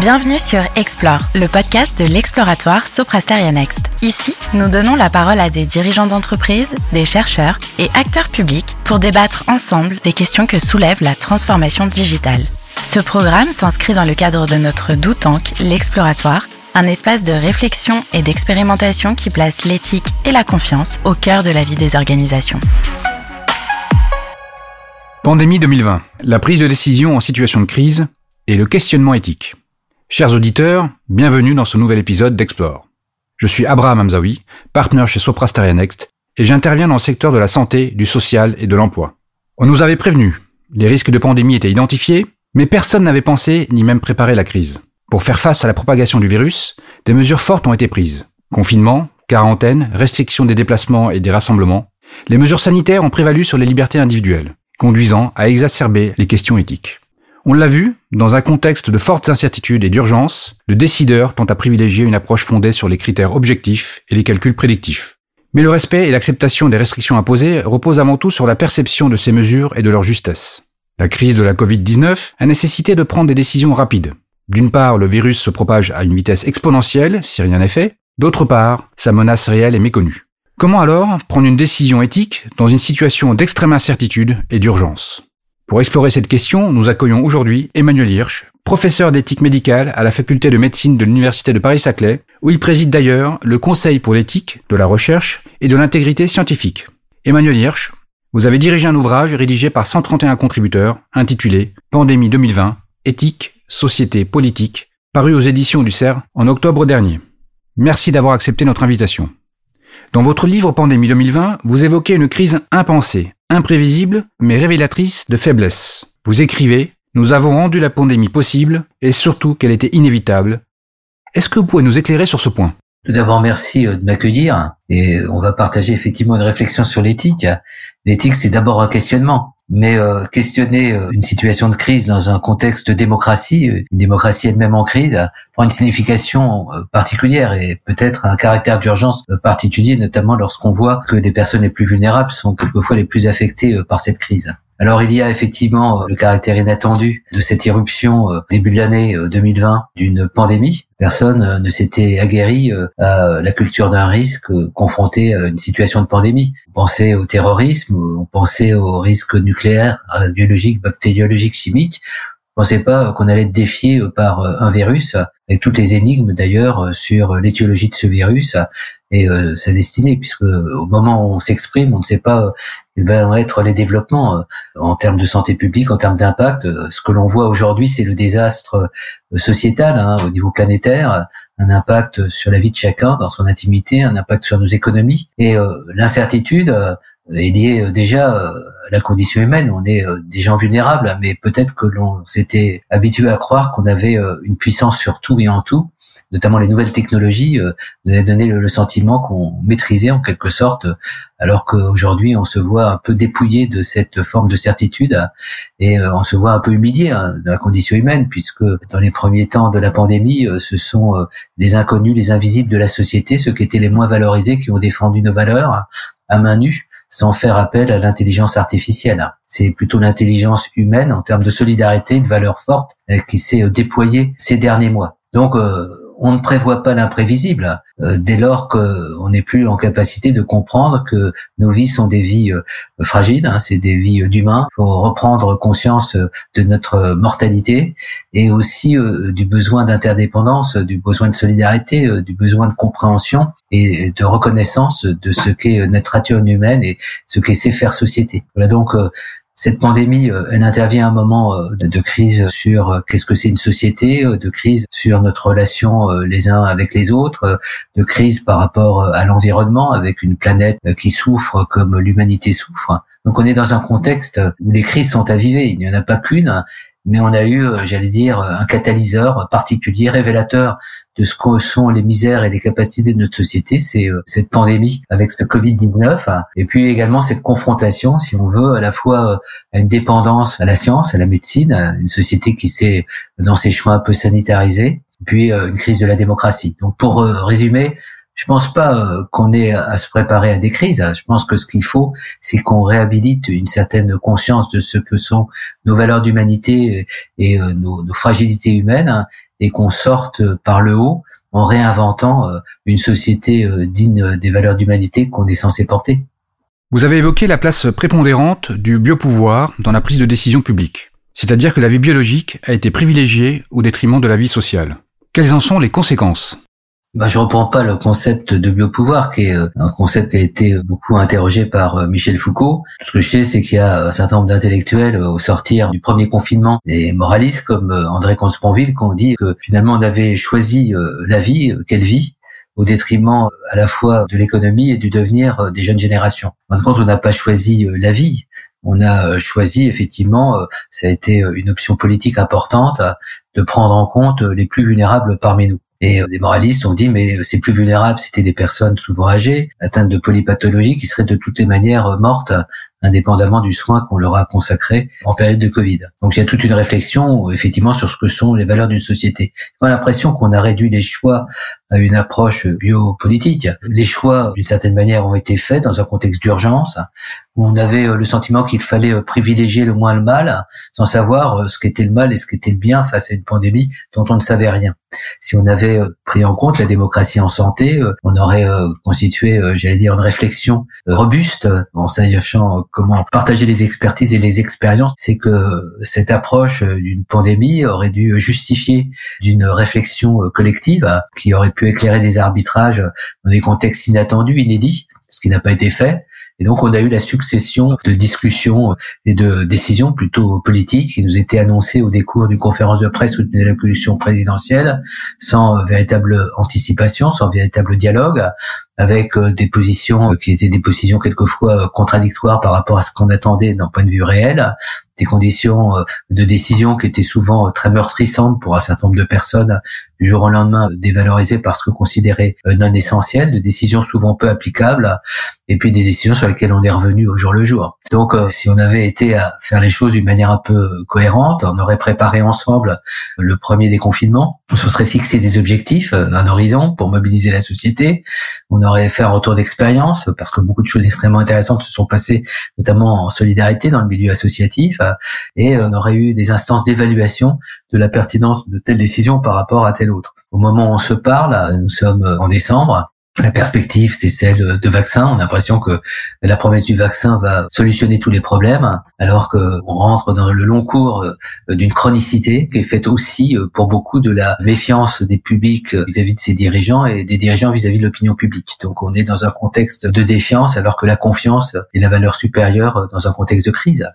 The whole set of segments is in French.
Bienvenue sur Explore, le podcast de l'exploratoire Soprasteria Next. Ici, nous donnons la parole à des dirigeants d'entreprise, des chercheurs et acteurs publics pour débattre ensemble des questions que soulève la transformation digitale. Ce programme s'inscrit dans le cadre de notre Doutank, l'exploratoire, un espace de réflexion et d'expérimentation qui place l'éthique et la confiance au cœur de la vie des organisations. Pandémie 2020, la prise de décision en situation de crise et le questionnement éthique. Chers auditeurs, bienvenue dans ce nouvel épisode d'Explore. Je suis Abraham Hamzaoui, partenaire chez Soprasteria Next, et j'interviens dans le secteur de la santé, du social et de l'emploi. On nous avait prévenu, les risques de pandémie étaient identifiés, mais personne n'avait pensé ni même préparé la crise. Pour faire face à la propagation du virus, des mesures fortes ont été prises. Confinement, quarantaine, restriction des déplacements et des rassemblements. Les mesures sanitaires ont prévalu sur les libertés individuelles conduisant à exacerber les questions éthiques. On l'a vu, dans un contexte de fortes incertitudes et d'urgence, le décideur tente à privilégier une approche fondée sur les critères objectifs et les calculs prédictifs. Mais le respect et l'acceptation des restrictions imposées reposent avant tout sur la perception de ces mesures et de leur justesse. La crise de la Covid-19 a nécessité de prendre des décisions rapides. D'une part, le virus se propage à une vitesse exponentielle si rien n'est fait. D'autre part, sa menace réelle est méconnue. Comment alors prendre une décision éthique dans une situation d'extrême incertitude et d'urgence? Pour explorer cette question, nous accueillons aujourd'hui Emmanuel Hirsch, professeur d'éthique médicale à la faculté de médecine de l'Université de Paris-Saclay, où il préside d'ailleurs le Conseil pour l'éthique, de la recherche et de l'intégrité scientifique. Emmanuel Hirsch, vous avez dirigé un ouvrage rédigé par 131 contributeurs intitulé Pandémie 2020, éthique, société, politique, paru aux éditions du CERF en octobre dernier. Merci d'avoir accepté notre invitation. Dans votre livre Pandémie 2020, vous évoquez une crise impensée, imprévisible, mais révélatrice de faiblesse. Vous écrivez Nous avons rendu la pandémie possible et surtout qu'elle était inévitable. Est-ce que vous pouvez nous éclairer sur ce point? Tout d'abord, merci euh, de m'accueillir et on va partager effectivement une réflexion sur l'éthique. L'éthique, c'est d'abord un questionnement mais euh, questionner euh, une situation de crise dans un contexte de démocratie, une démocratie elle-même en crise, prend une signification euh, particulière et peut-être un caractère d'urgence particulier, notamment lorsqu'on voit que les personnes les plus vulnérables sont quelquefois les plus affectées par cette crise. Alors il y a effectivement le caractère inattendu de cette irruption début de l'année 2020 d'une pandémie. Personne ne s'était aguerri à la culture d'un risque confronté à une situation de pandémie. On pensait au terrorisme, on pensait aux risques nucléaires, biologiques, bactériologiques, chimiques. On ne pensait pas qu'on allait être défié par un virus, avec toutes les énigmes d'ailleurs sur l'étiologie de ce virus et euh, sa destinée, puisque au moment où on s'exprime, on ne sait pas quels vont être les développements euh, en termes de santé publique, en termes d'impact. Ce que l'on voit aujourd'hui, c'est le désastre sociétal hein, au niveau planétaire, un impact sur la vie de chacun dans son intimité, un impact sur nos économies, et euh, l'incertitude est liée déjà à la condition humaine. On est des gens vulnérables, mais peut-être que l'on s'était habitué à croire qu'on avait une puissance sur tout et en tout notamment les nouvelles technologies, euh, nous avaient donné le, sentiment qu'on maîtrisait en quelque sorte, alors qu'aujourd'hui on se voit un peu dépouillé de cette forme de certitude et euh, on se voit un peu humilié hein, de la condition humaine, puisque dans les premiers temps de la pandémie, euh, ce sont euh, les inconnus, les invisibles de la société, ceux qui étaient les moins valorisés, qui ont défendu nos valeurs à main nue sans faire appel à l'intelligence artificielle. C'est plutôt l'intelligence humaine en termes de solidarité, de valeurs fortes, qui s'est déployée ces derniers mois. Donc, on ne prévoit pas l'imprévisible euh, dès lors qu'on n'est plus en capacité de comprendre que nos vies sont des vies euh, fragiles, hein, c'est des vies d'humains. Il faut reprendre conscience de notre mortalité et aussi euh, du besoin d'interdépendance, du besoin de solidarité, du besoin de compréhension et de reconnaissance de ce qu'est notre nature humaine et ce qu'est faire société. Voilà donc cette pandémie, euh, elle intervient à un moment euh, de, crise sur euh, qu'est-ce que c'est une société, de crise sur notre relation les uns avec les autres, de crise par rapport à l'environnement avec une planète qui souffre comme l'humanité souffre. Donc on est dans un contexte où les crises sont avivées. Il n'y en a pas qu'une, mais on a eu, euh, j'allais dire, un catalyseur particulier, révélateur de ce que sont les misères et les capacités de notre société, c'est euh, cette pandémie avec ce Covid-19, hein. et puis également cette confrontation, si on veut, à la fois euh, à une dépendance à la science, à la médecine, à une société qui s'est, dans ses choix un peu sanitarisée, puis une crise de la démocratie. Donc pour résumer, je pense pas euh, qu'on ait à se préparer à des crises. Je pense que ce qu'il faut, c'est qu'on réhabilite une certaine conscience de ce que sont nos valeurs d'humanité et euh, nos, fragilités humaines, hein, et qu'on sorte par le haut en réinventant une société digne des valeurs d'humanité qu'on est censé porter. Vous avez évoqué la place prépondérante du biopouvoir dans la prise de décision publique, c'est-à-dire que la vie biologique a été privilégiée au détriment de la vie sociale. Quelles en sont les conséquences? Bah, je reprends pas le concept de biopouvoir, qui est euh, un concept qui a été beaucoup interrogé par euh, Michel Foucault. Ce que je sais, c'est qu'il y a un certain nombre d'intellectuels euh, au sortir du premier confinement, des moralistes comme André Comte-Sponville, qui ont dit que finalement on avait choisi la vie, quelle vie, au détriment à la fois de l'économie et du devenir des jeunes générations. Compte, on n'a pas choisi la vie, on a choisi effectivement, ça a été une option politique importante, de prendre en compte les plus vulnérables parmi nous. Et des moralistes ont dit, mais c'est plus vulnérable, c'était des personnes souvent âgées, atteintes de polypathologie, qui seraient de toutes les manières mortes indépendamment du soin qu'on leur a consacré en période de Covid. Donc il y a toute une réflexion effectivement sur ce que sont les valeurs d'une société. On a l'impression qu'on a réduit les choix à une approche biopolitique. Les choix, d'une certaine manière, ont été faits dans un contexte d'urgence où on avait euh, le sentiment qu'il fallait euh, privilégier le moins le mal, sans savoir euh, ce qu'était le mal et ce qu'était le bien face à une pandémie dont on ne savait rien. Si on avait pris en compte la démocratie en santé, on aurait constitué, j'allais dire, une réflexion robuste en sachant comment partager les expertises et les expériences, c'est que cette approche d'une pandémie aurait dû justifier d'une réflexion collective qui aurait pu éclairer des arbitrages dans des contextes inattendus, inédits, ce qui n'a pas été fait. Et donc, on a eu la succession de discussions et de décisions plutôt politiques qui nous étaient annoncées au décours d'une conférence de presse ou de commission présidentielle, sans véritable anticipation, sans véritable dialogue, avec euh, des positions qui étaient des positions quelquefois contradictoires par rapport à ce qu'on attendait d'un point de vue réel, des conditions euh, de décision qui étaient souvent euh, très meurtrissantes pour un certain nombre de personnes du jour au lendemain dévalorisées parce que considérées euh, non essentielles, de décisions souvent peu applicables, et puis des décisions sur lesquelles on est revenu au jour le jour. Donc, si on avait été à faire les choses d'une manière un peu cohérente, on aurait préparé ensemble le premier déconfinement, on se serait fixé des objectifs, un horizon pour mobiliser la société, on aurait fait un retour d'expérience parce que beaucoup de choses extrêmement intéressantes se sont passées, notamment en solidarité dans le milieu associatif, et on aurait eu des instances d'évaluation de la pertinence de telle décision par rapport à telle autre. Au moment où on se parle, nous sommes en décembre, la perspective, c'est celle de vaccin. On a l'impression que la promesse du vaccin va solutionner tous les problèmes, alors qu'on rentre dans le long cours euh, d'une chronicité qui est faite aussi euh, pour beaucoup de la méfiance des publics vis-à-vis de ses dirigeants et des dirigeants vis-à-vis de l'opinion publique. Donc on est dans un contexte de défiance, alors que la confiance est la valeur supérieure dans un contexte de crise.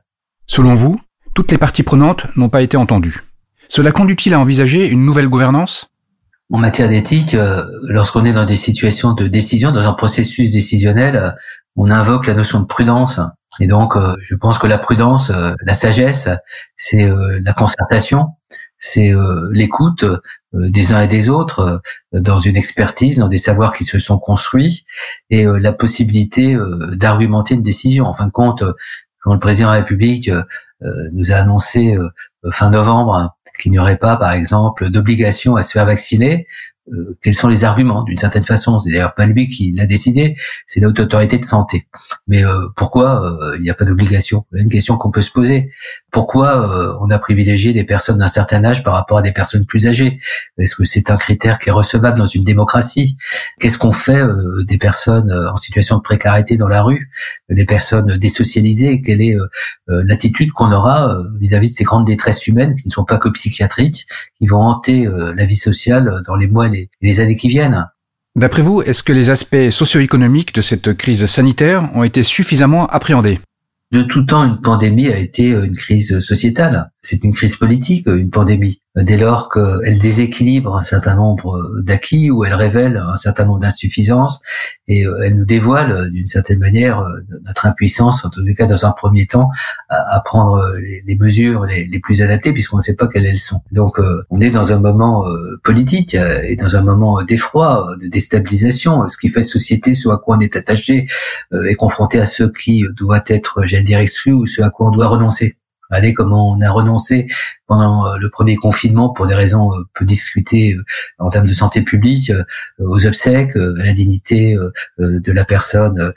Selon vous, toutes les parties prenantes n'ont pas été entendues. Cela conduit-il à envisager une nouvelle gouvernance? En matière d'éthique, euh, lorsqu'on est dans des situations de décision, dans un processus décisionnel, euh, on invoque la notion de prudence. Et donc, euh, je pense que la prudence, la sagesse, c'est la concertation, c'est l'écoute des uns et des autres dans une expertise, dans des savoirs qui se sont construits, et la possibilité d'argumenter une décision. En fin de compte, quand le président de la République nous a annoncé fin novembre qu'il n'y aurait pas, par exemple, d'obligation à se faire vacciner, euh, quels sont les arguments d'une certaine façon. C'est d'ailleurs pas lui qui l'a décidé, c'est la haute autorité de santé. Mais euh, pourquoi euh, il n'y a pas d'obligation? Une question qu'on peut se poser. Pourquoi on a privilégié des personnes d'un certain âge par rapport à des personnes plus âgées? Est-ce que c'est un critère qui est recevable dans une démocratie? Qu'est-ce qu'on fait des personnes en situation de précarité dans la rue, les personnes désocialisées? Quelle est l'attitude qu'on aura vis-à-vis de ces grandes détresses humaines qui ne sont pas que psychiatriques, qui vont hanter la vie sociale dans les mois les, années qui viennent. D'après vous, est-ce que les aspects socio-économiques de cette crise sanitaire ont été suffisamment appréhendés? De tout temps, une pandémie a été une crise sociétale. C'est une crise politique, une pandémie dès lors qu'elle déséquilibre un certain nombre d'acquis ou elle révèle un certain nombre d'insuffisances et euh, elle nous dévoile euh, d'une certaine manière euh, notre impuissance, en tout cas dans un premier temps, à, prendre les, mesures les, plus adaptées puisqu'on ne sait pas quelles elles sont. Donc on est dans un moment politique et dans un moment d'effroi, de déstabilisation. Ce qui fait société, ce à quoi on est attaché, est confronté à ce qui doit être, j'allais dire, exclu ou ce à quoi on doit renoncer. Regardez comment on a renoncé pendant euh, le premier confinement pour des raisons euh, peu discutées euh, en termes de santé publique aux obsèques, à la dignité de la personne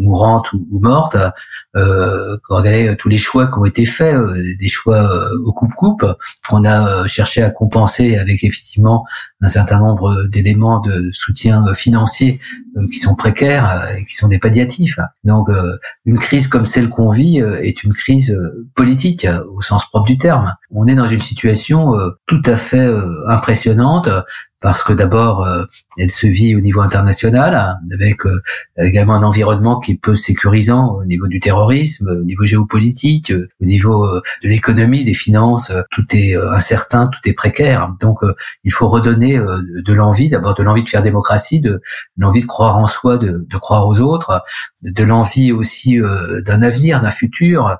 mourante ou, morte, euh, quand regardait tous les choix qui ont été faits, des choix au coupe-coupe, qu'on a cherché à compenser avec effectivement un certain nombre d'éléments de soutien financier qui sont précaires et qui sont des palliatifs. Donc une crise comme celle qu'on vit est une crise politique au sens propre du terme. On est dans une situation tout à fait impressionnante parce que d'abord, euh, elle se vit au niveau international, avec euh, également un environnement qui est peu sécurisant au niveau du terrorisme, au niveau géopolitique, euh, au niveau de l'économie, des finances. Tout est incertain, tout est précaire. Donc, il faut redonner de l'envie, d'abord de l'envie de faire démocratie, de l'envie de croire en soi, de, de croire aux autres, de l'envie aussi d'un avenir, d'un futur.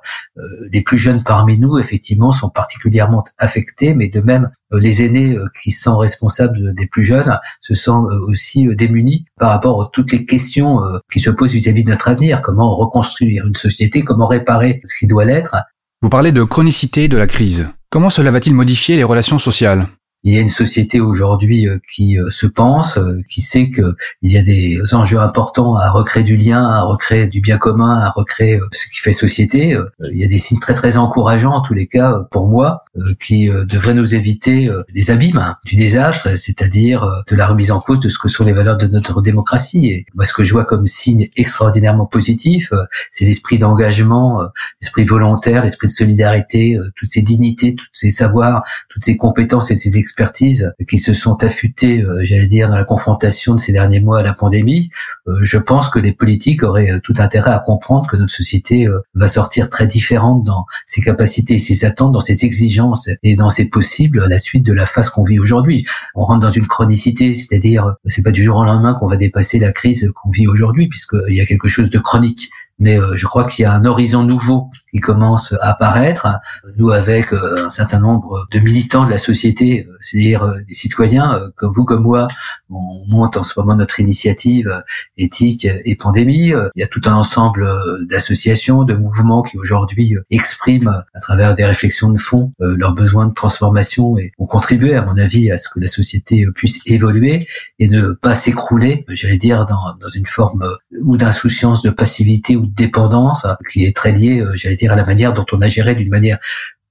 Les plus jeunes parmi nous, effectivement, sont particulièrement affectés, mais de même les aînés qui sont responsables des plus jeunes se sentent euh, aussi euh, démunis par rapport à toutes les questions euh, qui se posent vis-à-vis de notre avenir. Comment reconstruire une société Comment réparer ce qui doit l'être Vous parlez de chronicité de la crise. Comment cela va-t-il modifier les relations sociales? Il y a une société aujourd'hui euh, qui euh, se pense, euh, qui sait que il y a des enjeux importants à recréer du lien, à recréer du bien commun, à recréer ce qui fait société. Il y a des signes très très encourageants en tous les cas pour moi qui devraient nous éviter les abîmes hein, du désastre, c'est-à-dire de la remise en cause de ce que sont les valeurs de notre démocratie. Et moi, ce que je vois comme signe extraordinairement positif, c'est l'esprit d'engagement, l'esprit volontaire, l'esprit de solidarité, toutes ces dignités, tous ces savoirs, toutes ces compétences et ces expériences qui se sont affûtés, euh, j'allais dire, dans la confrontation de ces derniers mois à la pandémie, euh, je pense que les politiques auraient euh, tout intérêt à comprendre que notre société va sortir très différente dans ses capacités ses attentes, dans ses exigences et dans ses possibles à la suite de la phase qu'on vit aujourd'hui. On rentre dans une chronicité, c'est-à-dire c'est pas du jour au lendemain qu'on va dépasser la crise qu'on vit aujourd'hui, puisqu'il y a quelque chose de chronique mais euh, je crois qu'il y a un horizon nouveau qui commence à apparaître. Nous, avec euh, un certain nombre de militants de la société, euh, c'est-à-dire des citoyens comme vous, comme moi, on monte en ce moment notre initiative éthique et pandémie. Il y a tout un ensemble d'associations, de mouvements qui aujourd'hui expriment à travers des réflexions de fond leurs besoins de transformation et ont contribué, à mon avis, à ce que la société puisse évoluer et ne pas s'écrouler, j'allais dire, dans, dans une forme ou d'insouciance, de passivité dépendance qui est très liée, euh, j'allais dire, à la manière dont on a géré d'une manière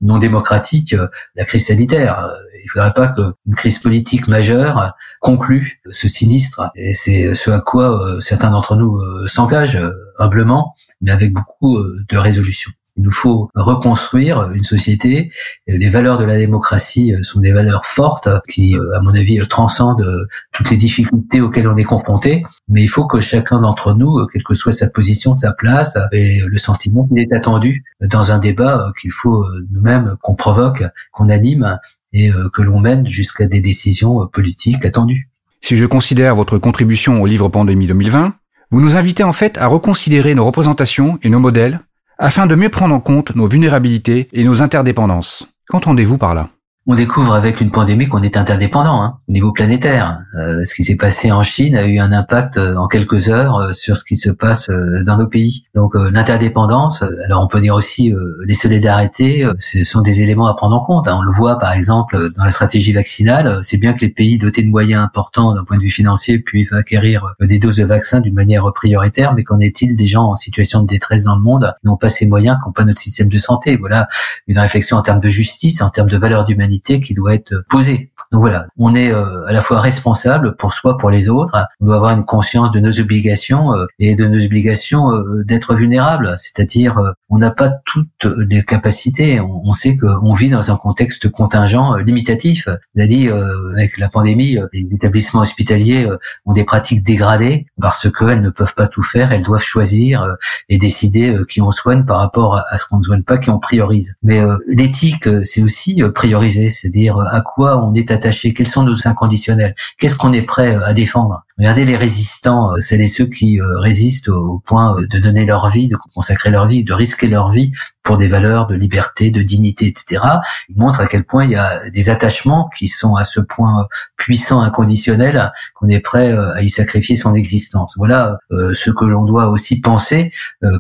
non démocratique euh, la crise sanitaire. Il faudrait pas qu'une crise politique majeure conclue ce sinistre. Et c'est ce à quoi euh, certains d'entre nous s'engagent humblement, mais avec beaucoup de résolution. Il nous faut reconstruire une société. Les valeurs de la démocratie sont des valeurs fortes qui, à mon avis, transcendent toutes les difficultés auxquelles on est confronté. Mais il faut que chacun d'entre nous, quelle que soit sa position, sa place, ait le sentiment qu'il est attendu dans un débat qu'il faut nous-mêmes qu'on provoque, qu'on anime et que l'on mène jusqu'à des décisions politiques attendues. Si je considère votre contribution au livre Pandémie 2020, vous nous invitez en fait à reconsidérer nos représentations et nos modèles afin de mieux prendre en compte nos vulnérabilités et nos interdépendances. Qu'entendez-vous par là? On découvre avec une pandémie qu'on est interdépendant hein, au niveau planétaire. Euh, ce qui s'est passé en Chine a eu un impact euh, en quelques heures euh, sur ce qui se passe dans nos pays. Donc l'interdépendance, alors on peut dire aussi les solidarités, ce sont des éléments à prendre en compte. Hein. On le voit par exemple dans la stratégie vaccinale, c'est bien que les pays dotés de moyens importants d'un point de vue financier puissent acquérir des doses de vaccins d'une manière prioritaire, mais qu'en est-il des gens en situation de détresse dans le monde n'ont pas ces moyens, qui n'ont pas notre système de santé? Voilà une réflexion en termes de justice, en termes de valeur d'humanité qui doit être posée. Donc voilà, on est euh, à la fois responsable pour soi, pour les autres. On doit avoir une conscience de nos obligations euh, et de nos obligations euh, d'être vulnérable. C'est-à-dire, on n'a pas toutes les capacités. On, sait qu'on vit dans un contexte contingent limitatif. On a dit avec la pandémie, les établissements hospitaliers ont des pratiques dégradées parce qu'elles ne peuvent pas tout faire. Elles doivent choisir et décider qui on soigne par rapport à ce qu'on ne soigne pas, qui on priorise. Mais l'éthique, c'est aussi prioriser, c'est-à-dire à quoi on est attaché, quels sont nos inconditionnels, qu'est-ce qu'on est prêt à défendre? Regardez les résistants, euh, c'est ceux qui euh, résistent au point euh, de donner leur vie, de consacrer leur vie, de risquer leur vie pour des valeurs de liberté, de dignité, etc. Ils montrent à quel point il y a des attachements qui sont à ce point puissants, inconditionnels, qu'on est prêt à y sacrifier son existence. Voilà ce que l'on doit aussi penser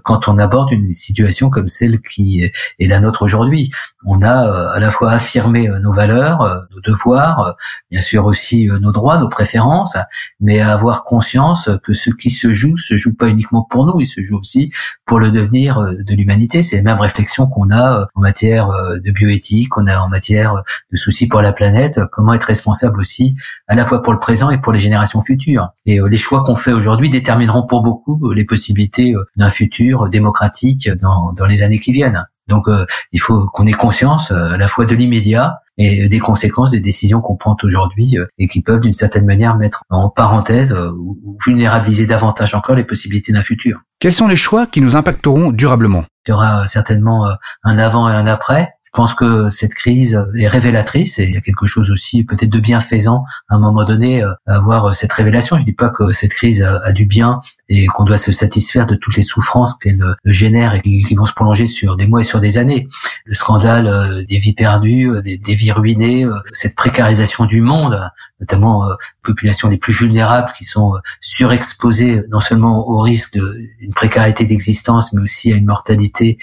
quand on aborde une situation comme celle qui est la nôtre aujourd'hui. On a à la fois affirmé nos valeurs, nos devoirs, bien sûr aussi nos droits, nos préférences, mais avoir conscience que ce qui se joue se joue pas uniquement pour nous, il se joue aussi pour le devenir de l'humanité. C'est les mêmes réflexions qu'on a en matière de bioéthique, qu'on a en matière de soucis pour la planète. Comment être responsable aussi à la fois pour le présent et pour les générations futures. Et les choix qu'on fait aujourd'hui détermineront pour beaucoup les possibilités d'un futur démocratique dans les années qui viennent. Donc euh, il faut qu'on ait conscience euh, à la fois de l'immédiat et des conséquences des décisions qu'on prend aujourd'hui euh, et qui peuvent d'une certaine manière mettre en parenthèse ou vulnérabiliser davantage encore les possibilités d'un futur. Quels sont les choix qui nous impacteront durablement? Il y aura certainement un avant et un après. Je pense que cette crise est révélatrice et il y a quelque chose aussi peut-être de bienfaisant à un moment donné à avoir cette révélation. Je dis pas que cette crise a du bien et qu'on doit se satisfaire de toutes les souffrances qu'elle euh, génère et qui vont se prolonger sur des mois et sur des années. Le scandale euh, des vies perdues, euh, des, vies ruinées, cette précarisation du monde, notamment les populations les plus vulnérables qui sont surexposées non seulement au risque d'une précarité d'existence, mais aussi à une mortalité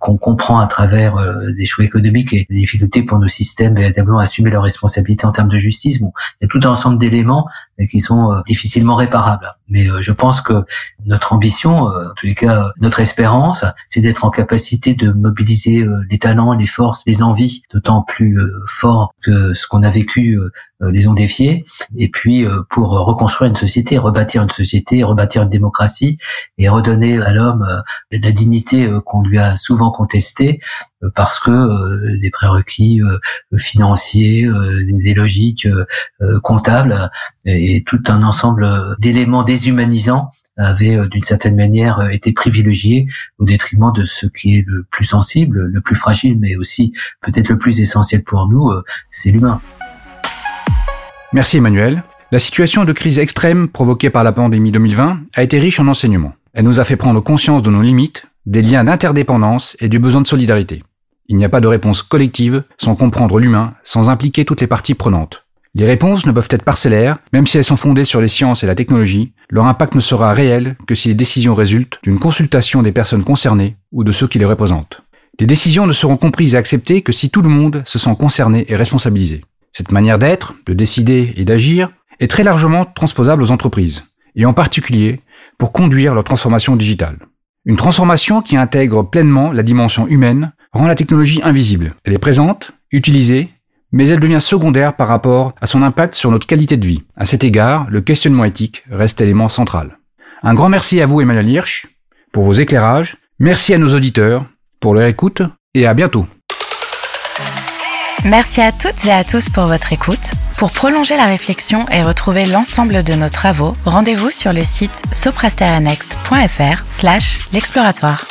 qu'on comprend à travers des choix économiques et des difficultés pour nos systèmes véritablement assumer leurs responsabilités en termes de justice. Bon, il y a tout un ensemble d'éléments qui sont difficilement réparables. Mais je pense que notre ambition, euh, en tous les cas notre espérance, c'est d'être en capacité de mobiliser euh, les talents, les forces, les envies, d'autant plus euh, fort que ce qu'on a vécu les ont défiés, et puis pour reconstruire une société, rebâtir une société, rebâtir une démocratie, et redonner à l'homme la dignité qu'on lui a souvent contestée, parce que des prérequis financiers, des logiques comptables et tout un ensemble d'éléments déshumanisants avait euh, d'une certaine manière euh, été privilégié au détriment de ce qui est le plus sensible, le plus fragile, mais aussi peut-être le plus essentiel pour nous, euh, c'est l'humain. Merci Emmanuel. La situation de crise extrême provoquée par la pandémie 2020 a été riche en enseignements. Elle nous a fait prendre conscience de nos limites, des liens d'interdépendance et du besoin de solidarité. Il n'y a pas de réponse collective sans comprendre l'humain, sans impliquer toutes les parties prenantes. Les réponses ne peuvent être parcellaires, même si elles sont fondées sur les sciences et la technologie, leur impact ne sera réel que si les décisions résultent d'une consultation des personnes concernées ou de ceux qui les représentent. Les décisions ne seront comprises et acceptées que si tout le monde se sent concerné et responsabilisé. Cette manière d'être, de décider et d'agir est très largement transposable aux entreprises, et en particulier pour conduire leur transformation digitale. Une transformation qui intègre pleinement la dimension humaine rend la technologie invisible. Elle est présente, utilisée mais elle devient secondaire par rapport à son impact sur notre qualité de vie. À cet égard, le questionnement éthique reste élément central. Un grand merci à vous Emmanuel Hirsch pour vos éclairages, merci à nos auditeurs pour leur écoute et à bientôt. Merci à toutes et à tous pour votre écoute. Pour prolonger la réflexion et retrouver l'ensemble de nos travaux, rendez-vous sur le site soprasteranext.fr slash l'exploratoire.